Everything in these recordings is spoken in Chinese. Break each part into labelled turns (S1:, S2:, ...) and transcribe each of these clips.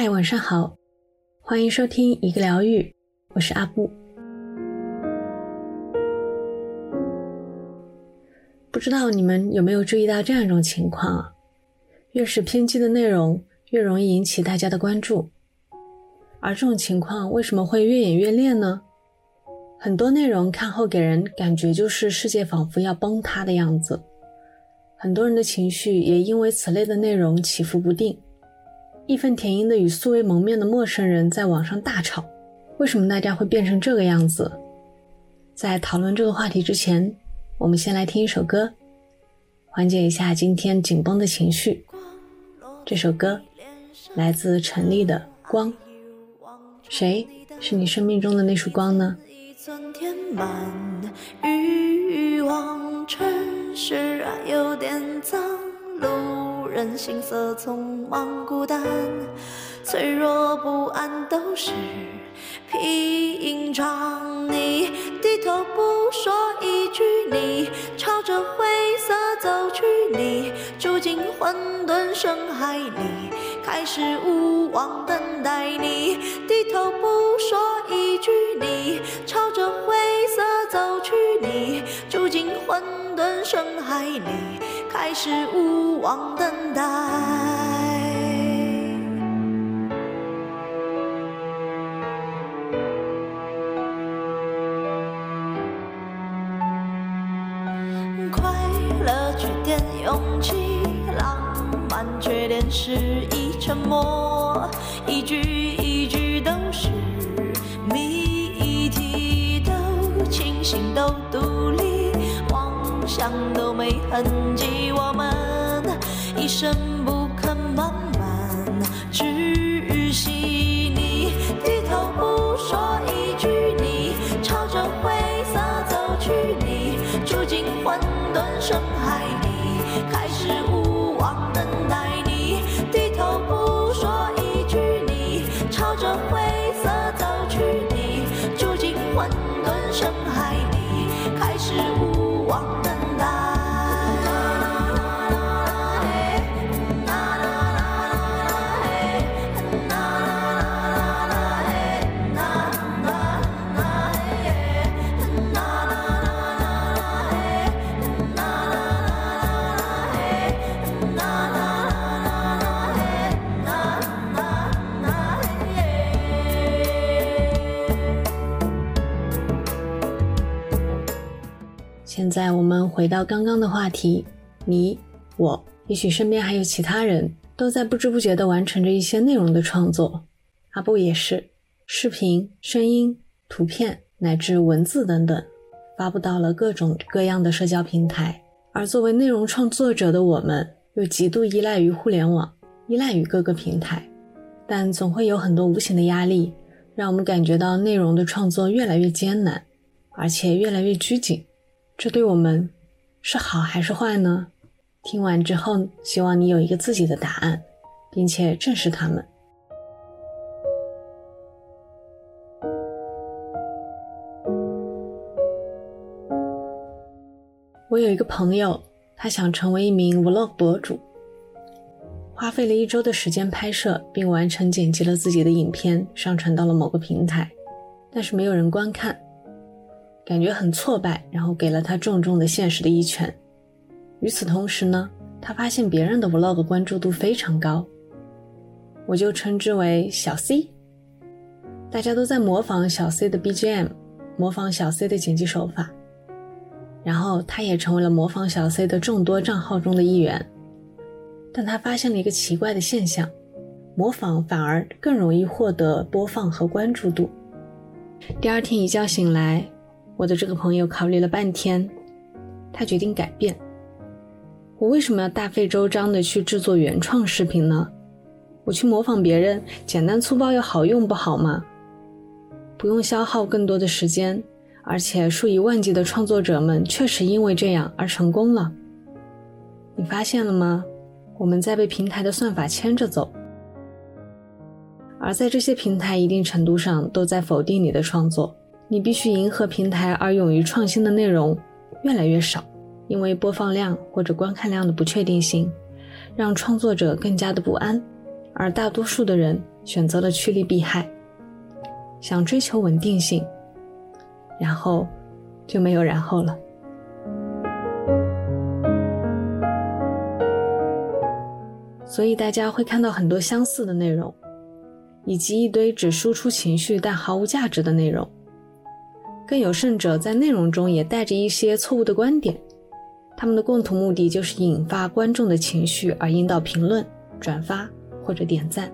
S1: 嗨，晚上好，欢迎收听一个疗愈，我是阿布。不知道你们有没有注意到这样一种情况啊？越是偏激的内容，越容易引起大家的关注。而这种情况为什么会越演越烈呢？很多内容看后给人感觉就是世界仿佛要崩塌的样子，很多人的情绪也因为此类的内容起伏不定。义愤填膺的与素未谋面的陌生人在网上大吵，为什么大家会变成这个样子？在讨论这个话题之前，我们先来听一首歌，缓解一下今天紧绷的情绪。这首歌来自陈粒的《光》，谁是你生命中的那束光呢？
S2: 人心色匆忙，孤单、脆弱、不安都是平常。你低头不说一句，你朝着灰色走去，你住进混沌深海里，开始无望等待。你低头不说一句，你朝着灰色走去，你住进混沌深海里。开始无望等待，快乐缺点勇气，浪漫缺点失意沉默，一句一句都是谜题，都清醒都独立。想都没痕迹，我们一生不肯慢慢
S1: 在我们回到刚刚的话题，你、我，也许身边还有其他人都在不知不觉地完成着一些内容的创作。阿布也是，视频、声音、图片乃至文字等等，发布到了各种各样的社交平台。而作为内容创作者的我们，又极度依赖于互联网，依赖于各个平台，但总会有很多无形的压力，让我们感觉到内容的创作越来越艰难，而且越来越拘谨。这对我们是好还是坏呢？听完之后，希望你有一个自己的答案，并且正视他们。我有一个朋友，他想成为一名 vlog 博主，花费了一周的时间拍摄，并完成剪辑了自己的影片，上传到了某个平台，但是没有人观看。感觉很挫败，然后给了他重重的现实的一拳。与此同时呢，他发现别人的 vlog 关注度非常高，我就称之为小 C。大家都在模仿小 C 的 BGM，模仿小 C 的剪辑手法，然后他也成为了模仿小 C 的众多账号中的一员。但他发现了一个奇怪的现象：模仿反而更容易获得播放和关注度。第二天一觉醒来。我的这个朋友考虑了半天，他决定改变。我为什么要大费周章的去制作原创视频呢？我去模仿别人，简单粗暴又好用，不好吗？不用消耗更多的时间，而且数以万计的创作者们确实因为这样而成功了。你发现了吗？我们在被平台的算法牵着走，而在这些平台一定程度上都在否定你的创作。你必须迎合平台而勇于创新的内容越来越少，因为播放量或者观看量的不确定性，让创作者更加的不安，而大多数的人选择了趋利避害，想追求稳定性，然后就没有然后了。所以大家会看到很多相似的内容，以及一堆只输出情绪但毫无价值的内容。更有甚者，在内容中也带着一些错误的观点。他们的共同目的就是引发观众的情绪，而引导评论、转发或者点赞。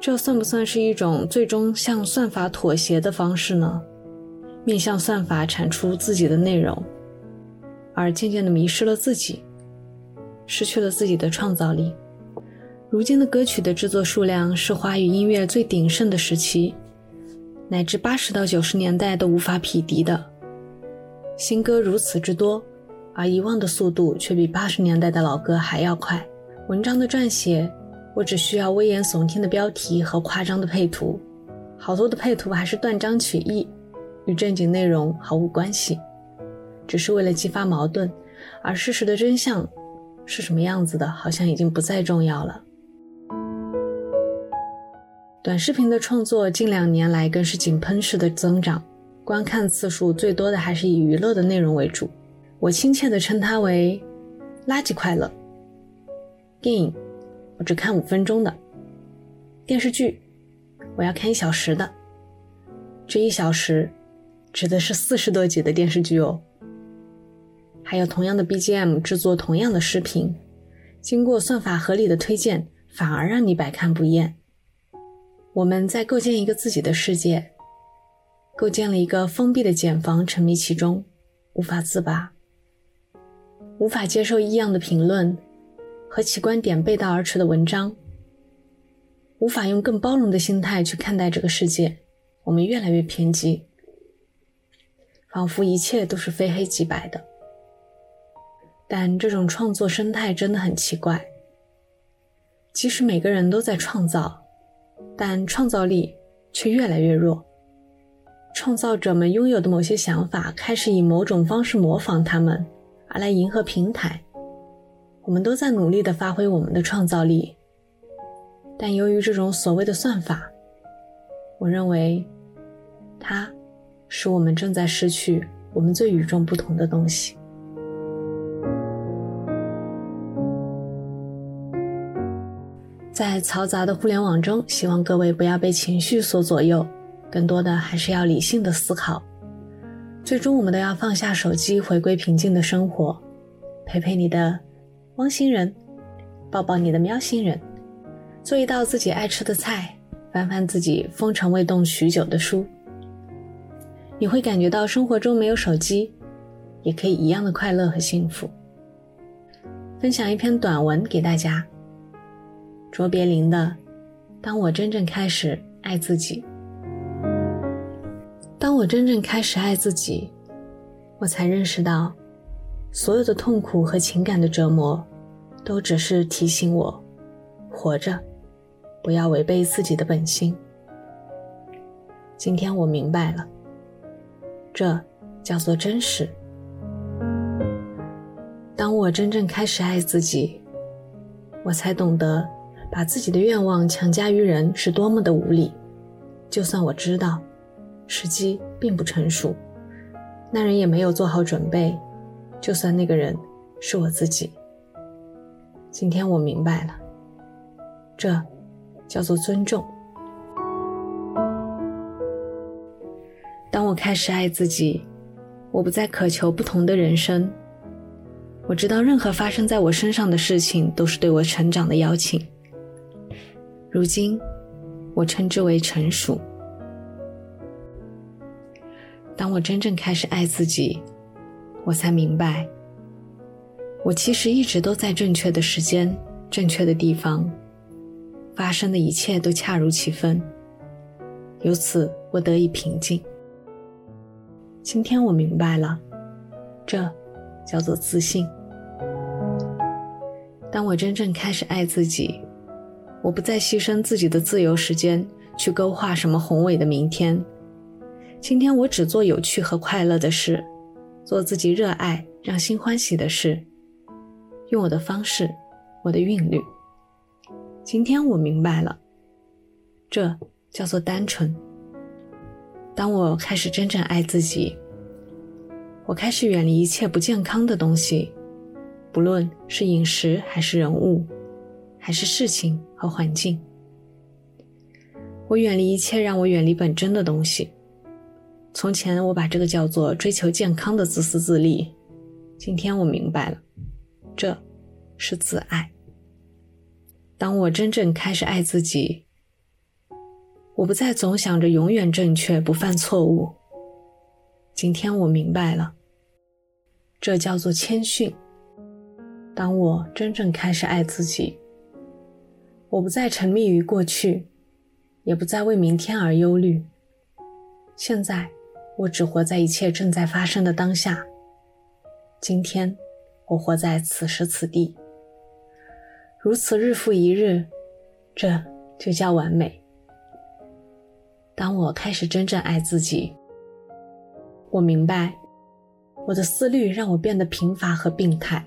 S1: 这算不算是一种最终向算法妥协的方式呢？面向算法产出自己的内容，而渐渐的迷失了自己。失去了自己的创造力。如今的歌曲的制作数量是华语音乐最鼎盛的时期，乃至八十到九十年代都无法匹敌的。新歌如此之多，而遗忘的速度却比八十年代的老歌还要快。文章的撰写，我只需要危言耸听的标题和夸张的配图，好多的配图还是断章取义，与正经内容毫无关系，只是为了激发矛盾，而事实的真相。是什么样子的，好像已经不再重要了。短视频的创作近两年来更是井喷式的增长，观看次数最多的还是以娱乐的内容为主。我亲切地称它为“垃圾快乐”。电影，我只看五分钟的；电视剧，我要看一小时的。这一小时，指的是四十多集的电视剧哦。还有同样的 BGM 制作同样的视频，经过算法合理的推荐，反而让你百看不厌。我们在构建一个自己的世界，构建了一个封闭的茧房，沉迷其中，无法自拔，无法接受异样的评论和其观点背道而驰的文章，无法用更包容的心态去看待这个世界。我们越来越偏激，仿佛一切都是非黑即白的。但这种创作生态真的很奇怪。即使每个人都在创造，但创造力却越来越弱。创造者们拥有的某些想法开始以某种方式模仿他们，而来迎合平台。我们都在努力地发挥我们的创造力，但由于这种所谓的算法，我认为它使我们正在失去我们最与众不同的东西。在嘈杂的互联网中，希望各位不要被情绪所左右，更多的还是要理性的思考。最终，我们都要放下手机，回归平静的生活，陪陪你的汪星人，抱抱你的喵星人，做一道自己爱吃的菜，翻翻自己封尘未动许久的书。你会感觉到生活中没有手机，也可以一样的快乐和幸福。分享一篇短文给大家。卓别林的《当我真正开始爱自己》，当我真正开始爱自己，我才认识到，所有的痛苦和情感的折磨，都只是提醒我，活着，不要违背自己的本心。今天我明白了，这叫做真实。当我真正开始爱自己，我才懂得。把自己的愿望强加于人是多么的无理。就算我知道时机并不成熟，那人也没有做好准备。就算那个人是我自己，今天我明白了，这叫做尊重。当我开始爱自己，我不再渴求不同的人生。我知道，任何发生在我身上的事情都是对我成长的邀请。如今，我称之为成熟。当我真正开始爱自己，我才明白，我其实一直都在正确的时间、正确的地方，发生的一切都恰如其分。由此，我得以平静。今天我明白了，这叫做自信。当我真正开始爱自己。我不再牺牲自己的自由时间去勾画什么宏伟的明天。今天我只做有趣和快乐的事，做自己热爱、让心欢喜的事，用我的方式，我的韵律。今天我明白了，这叫做单纯。当我开始真正爱自己，我开始远离一切不健康的东西，不论是饮食还是人物，还是事情和环境。我远离一切让我远离本真的东西。从前我把这个叫做追求健康的自私自利，今天我明白了，这是自爱。当我真正开始爱自己，我不再总想着永远正确不犯错误。今天我明白了，这叫做谦逊。当我真正开始爱自己，我不再沉迷于过去，也不再为明天而忧虑。现在。我只活在一切正在发生的当下。今天，我活在此时此地，如此日复一日，这就叫完美。当我开始真正爱自己，我明白，我的思虑让我变得贫乏和病态。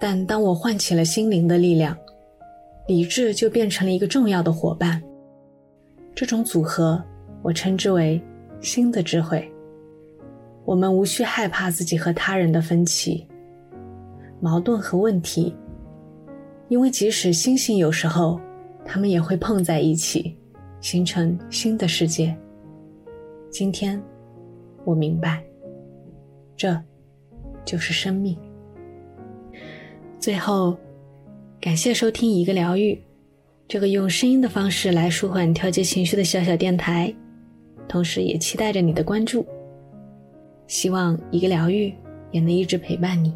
S1: 但当我唤起了心灵的力量，理智就变成了一个重要的伙伴。这种组合，我称之为。新的智慧，我们无需害怕自己和他人的分歧、矛盾和问题，因为即使星星有时候，它们也会碰在一起，形成新的世界。今天，我明白，这就是生命。最后，感谢收听一个疗愈，这个用声音的方式来舒缓、调节情绪的小小电台。同时也期待着你的关注，希望一个疗愈也能一直陪伴你。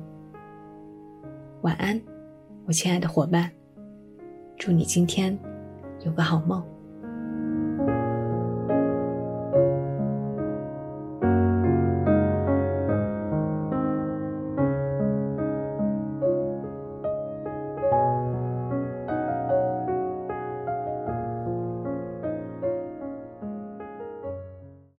S1: 晚安，我亲爱的伙伴，祝你今天有个好梦。